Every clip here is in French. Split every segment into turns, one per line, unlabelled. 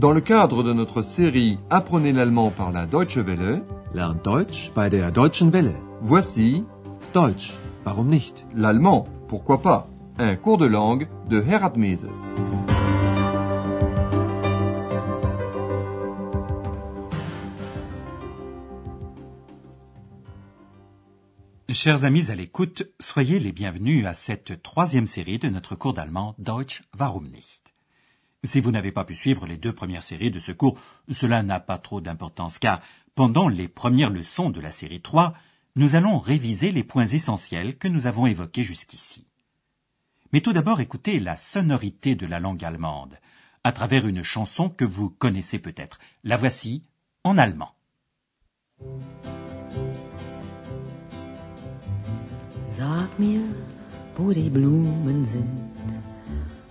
Dans le cadre de notre série Apprenez l'allemand par la Deutsche Welle,
Lernt Deutsch bei der Deutschen Welle.
voici
Deutsch, warum nicht?
l'allemand, pourquoi pas, un cours de langue de Herat Mese.
Chers amis à l'écoute, soyez les bienvenus à cette troisième série de notre cours d'allemand Deutsch Warum nicht? Si vous n'avez pas pu suivre les deux premières séries de ce cours, cela n'a pas trop d'importance car pendant les premières leçons de la série 3, nous allons réviser les points essentiels que nous avons évoqués jusqu'ici. Mais tout d'abord écoutez la sonorité de la langue allemande à travers une chanson que vous connaissez peut-être. La voici en allemand.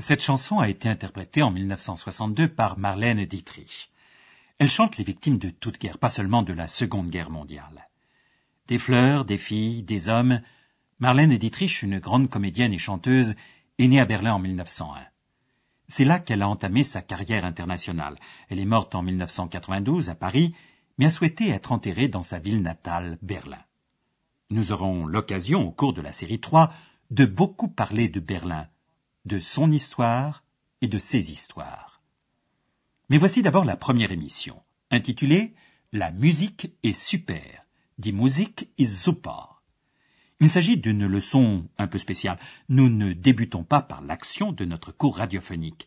Cette chanson a été interprétée en 1962 par Marlène Dietrich. Elle chante les victimes de toute guerre, pas seulement de la Seconde Guerre mondiale. Des fleurs, des filles, des hommes, Marlène Dietrich, une grande comédienne et chanteuse, est née à Berlin en 1901. C'est là qu'elle a entamé sa carrière internationale. Elle est morte en 1992 à Paris, mais a souhaité être enterrée dans sa ville natale, Berlin. Nous aurons l'occasion, au cours de la série 3, de beaucoup parler de Berlin, de son histoire et de ses histoires. Mais voici d'abord la première émission, intitulée La musique est super. Die Musik ist super. Il s'agit d'une leçon un peu spéciale. Nous ne débutons pas par l'action de notre cours radiophonique.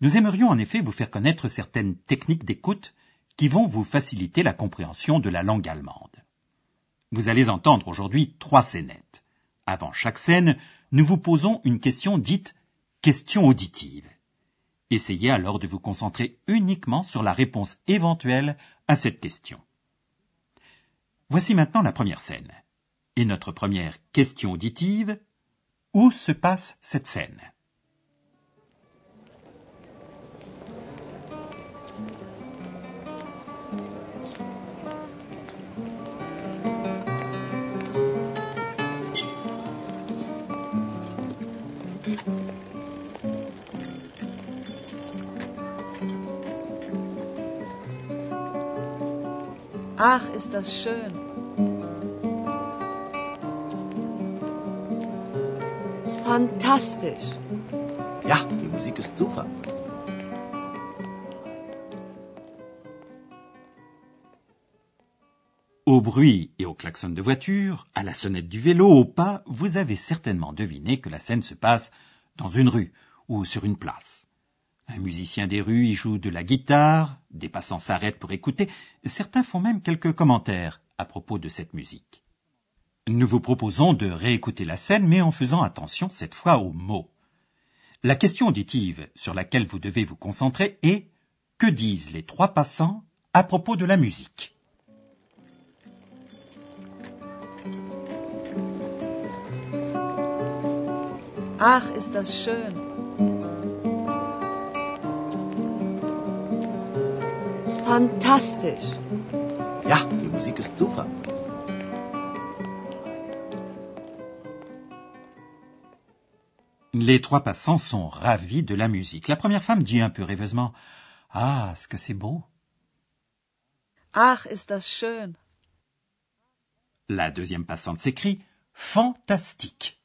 Nous aimerions en effet vous faire connaître certaines techniques d'écoute qui vont vous faciliter la compréhension de la langue allemande. Vous allez entendre aujourd'hui trois scénettes. Avant chaque scène, nous vous posons une question dite question auditive. Essayez alors de vous concentrer uniquement sur la réponse éventuelle à cette question. Voici maintenant la première scène. Et notre première question auditive, où se passe cette scène?
Ach, ist das schön.
Fantastisch.
Ja, die Musik ist super.
Au bruit et au klaxon de voiture, à la sonnette du vélo, au pas, vous avez certainement deviné que la scène se passe dans une rue ou sur une place. Un musicien des rues y joue de la guitare, des passants s'arrêtent pour écouter, certains font même quelques commentaires à propos de cette musique. Nous vous proposons de réécouter la scène, mais en faisant attention cette fois aux mots. La question auditive sur laquelle vous devez vous concentrer est que disent les trois passants à propos de la musique?
Ach, ist das schön.
Fantastisch.
Ja, die Musik ist super.
Les trois passants sont ravis de la musique. La première femme dit un peu rêveusement Ah, ce que c'est beau.
Ach, ist das schön.
La deuxième passante s'écrie Fantastique.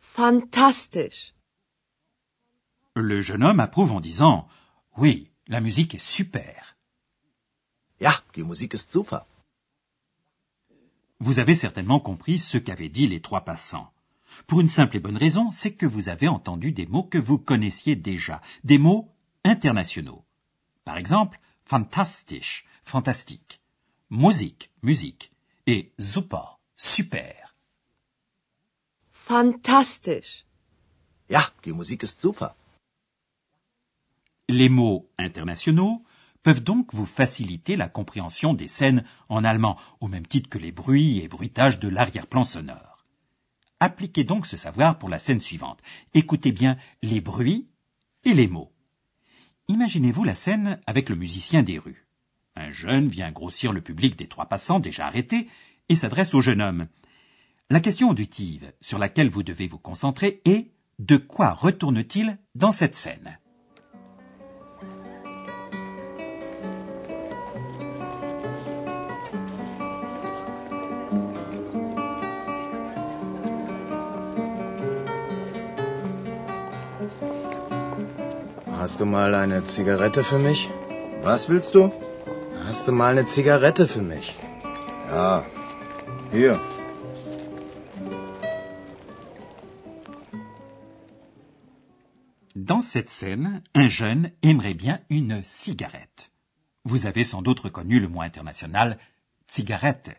Fantastisch.
Le jeune homme approuve en disant Oui, la musique est super.
Ja, die Musik ist super.
Vous avez certainement compris ce qu'avaient dit les trois passants. Pour une simple et bonne raison, c'est que vous avez entendu des mots que vous connaissiez déjà, des mots internationaux. Par exemple, fantastisch, fantastique, Musik, musique, et super, super.
Fantastisch.
Ja, die Musik ist super.
Les mots internationaux peuvent donc vous faciliter la compréhension des scènes en allemand, au même titre que les bruits et bruitages de l'arrière-plan sonore. Appliquez donc ce savoir pour la scène suivante. Écoutez bien les bruits et les mots. Imaginez-vous la scène avec le musicien des rues. Un jeune vient grossir le public des trois passants déjà arrêtés et s'adresse au jeune homme. La question auditive sur laquelle vous devez vous concentrer est de quoi retourne-t-il dans cette scène?
Hast du mal eine Zigarette für mich?
Was willst du?
Hast du mal eine Zigarette für mich?
Ja. Hier.
Dans cette scène, un jeune aimerait bien une cigarette. Vous avez sans doute reconnu le mot international cigarette.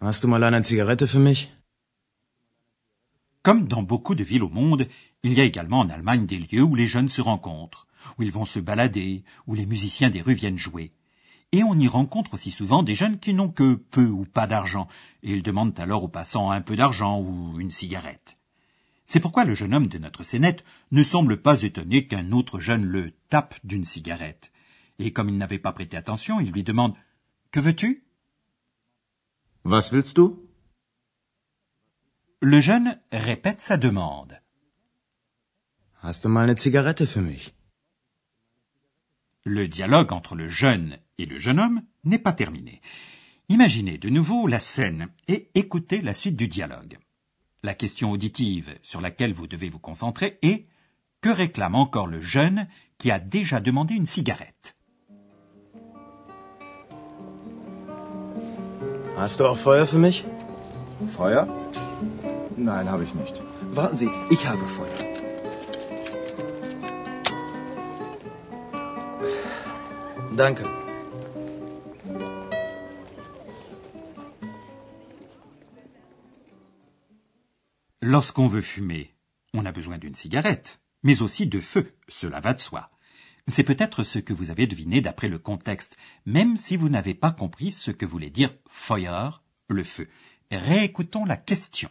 Hast du mal eine Zigarette für mich?
Comme dans beaucoup de villes au monde, il y a également en Allemagne des lieux où les jeunes se rencontrent, où ils vont se balader, où les musiciens des rues viennent jouer. Et on y rencontre aussi souvent des jeunes qui n'ont que peu ou pas d'argent, et ils demandent alors aux passants un peu d'argent ou une cigarette. C'est pourquoi le jeune homme de notre scénette ne semble pas étonné qu'un autre jeune le tape d'une cigarette. Et comme il n'avait pas prêté attention, il lui demande Que veux-tu
Was willst du?
Le jeune répète sa demande.
Hast du mal eine Zigarette für mich?
Le dialogue entre le jeune et le jeune homme n'est pas terminé. Imaginez de nouveau la scène et écoutez la suite du dialogue. La question auditive sur laquelle vous devez vous concentrer est que réclame encore le jeune qui a déjà demandé une cigarette?
Hast du auch Feuer für mich?
Feuer? Nein, habe ich nicht.
Warten Sie, ich habe Feuer.
Danke.
Lorsqu'on veut fumer, on a besoin d'une cigarette, mais aussi de feu, cela va de soi. C'est peut-être ce que vous avez deviné d'après le contexte, même si vous n'avez pas compris ce que voulait dire Feuer, le feu. Réécoutons la question.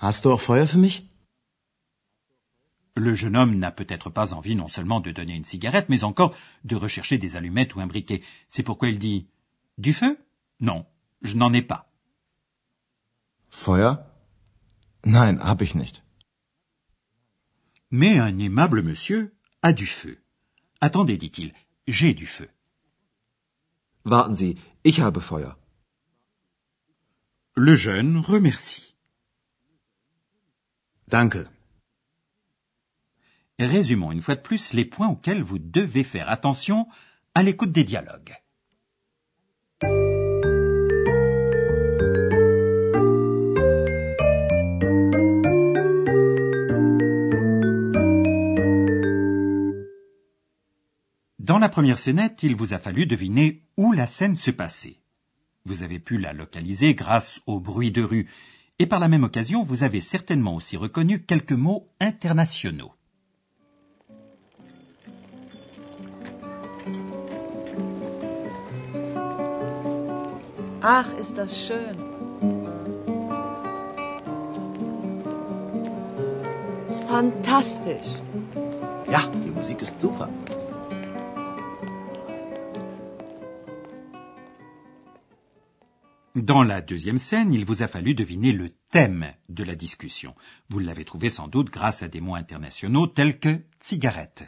Hast du auch Feuer für mich?
Le jeune homme n'a peut-être pas envie non seulement de donner une cigarette, mais encore de rechercher des allumettes ou un briquet. C'est pourquoi il dit Du feu? Non, je n'en ai pas.
Feuer? Nein, habe ich nicht.
Mais un aimable monsieur a du feu. Attendez, dit-il, j'ai du feu.
Warten Sie, ich habe Feuer.
Le jeune remercie.
Danke.
Résumons une fois de plus les points auxquels vous devez faire attention à l'écoute des dialogues. Dans la première scénette, il vous a fallu deviner où la scène se passait. Vous avez pu la localiser grâce au bruit de rue, et par la même occasion, vous avez certainement aussi reconnu quelques mots internationaux.
Ach, ist das schön.
Fantastisch.
Ja, die Musik ist super.
Dans la deuxième scène, il vous a fallu deviner le thème de la discussion. Vous l'avez trouvé sans doute grâce à des mots internationaux tels que cigarette.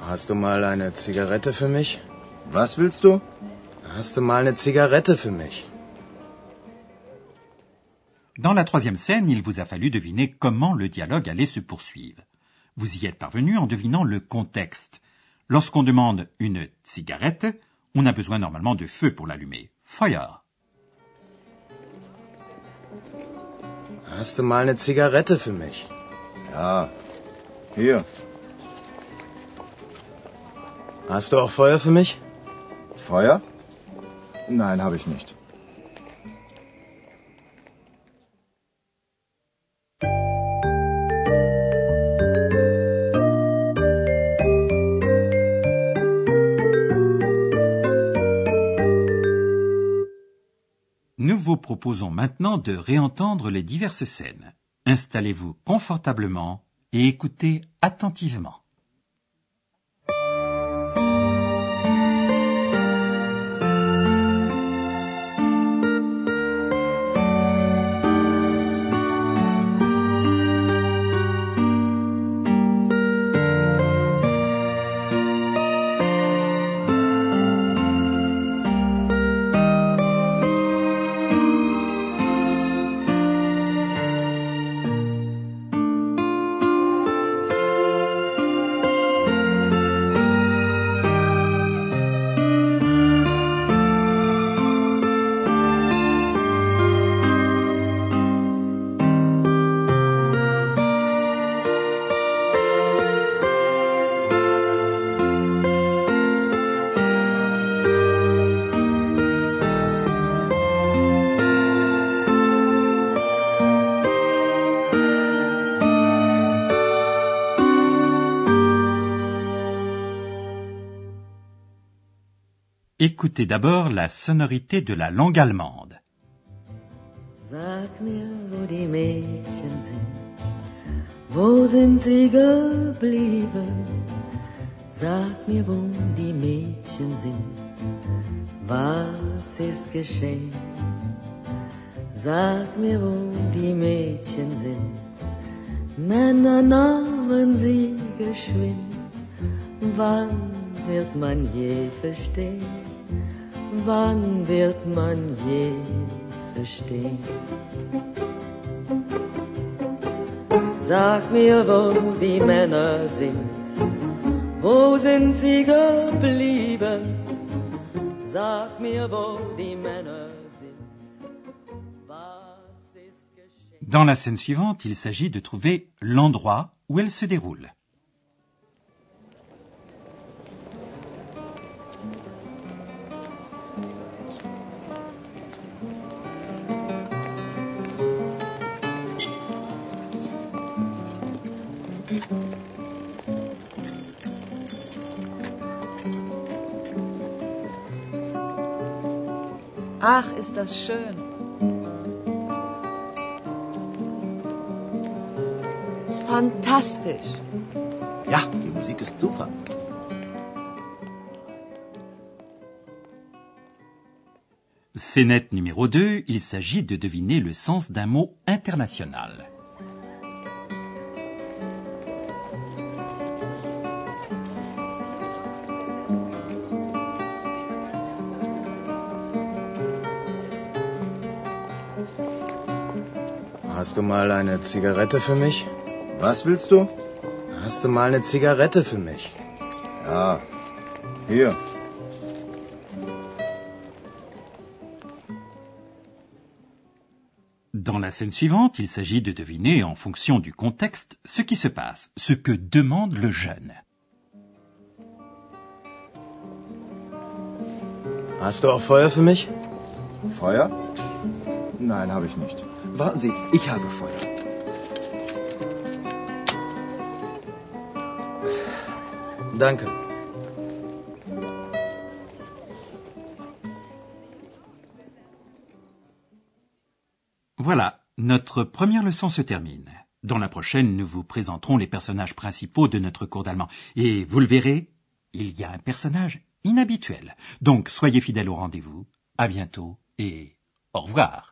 Hast du mal eine Zigarette für mich?
Was willst du?
Hast du mal eine Zigarette für mich?
Dans la troisième scène, il vous a fallu deviner comment le dialogue allait se poursuivre. Vous y êtes parvenu en devinant le contexte. Lorsqu'on demande une cigarette, on a besoin normalement de feu pour l'allumer. Feuer.
Hast du mal eine Zigarette für mich?
Ja. Hier.
Hast du auch Feuer für mich?
Feuer? Nein, habe ich nicht.
Nous vous proposons maintenant de réentendre les diverses scènes. Installez-vous confortablement et écoutez attentivement. Écoutez d'abord la sonorité de la langue allemande.
Sag mir, wo die Mädchen sind, wo sind sie geblieben? Sag mir, wo die Mädchen sind, was ist geschehen? Sag mir, wo die Mädchen sind, Männer nahmen sie geschwind, wann wird man je verstehen? Wann wird man je verstehen? Sag mir, wo die Männer sind, wo sind sie geblieben? Sag mir, wo die Männer sind?
Dans la scène suivante, il s'agit de trouver l'endroit où elle se déroule.
Ach, ist das schön.
Fantastisch.
Ja, die Musik ist super.
Scénette numéro 2, il s'agit de deviner le sens d'un mot international.
Hast du mal eine Zigarette für mich?
Was willst du?
Hast du mal eine Zigarette für mich?
Ja. Hier.
Dans la scène suivante, il s'agit de deviner en fonction du contexte ce qui se passe, ce que demande le jeune.
Hast du auch Feuer für mich?
Feuer? Nein, habe ich nicht.
Warten Sie, ich habe Feuer.
Danke.
Voilà, notre première leçon se termine. Dans la prochaine, nous vous présenterons les personnages principaux de notre cours d'allemand. Et vous le verrez, il y a un personnage inhabituel. Donc soyez fidèles au rendez-vous. À bientôt et au revoir.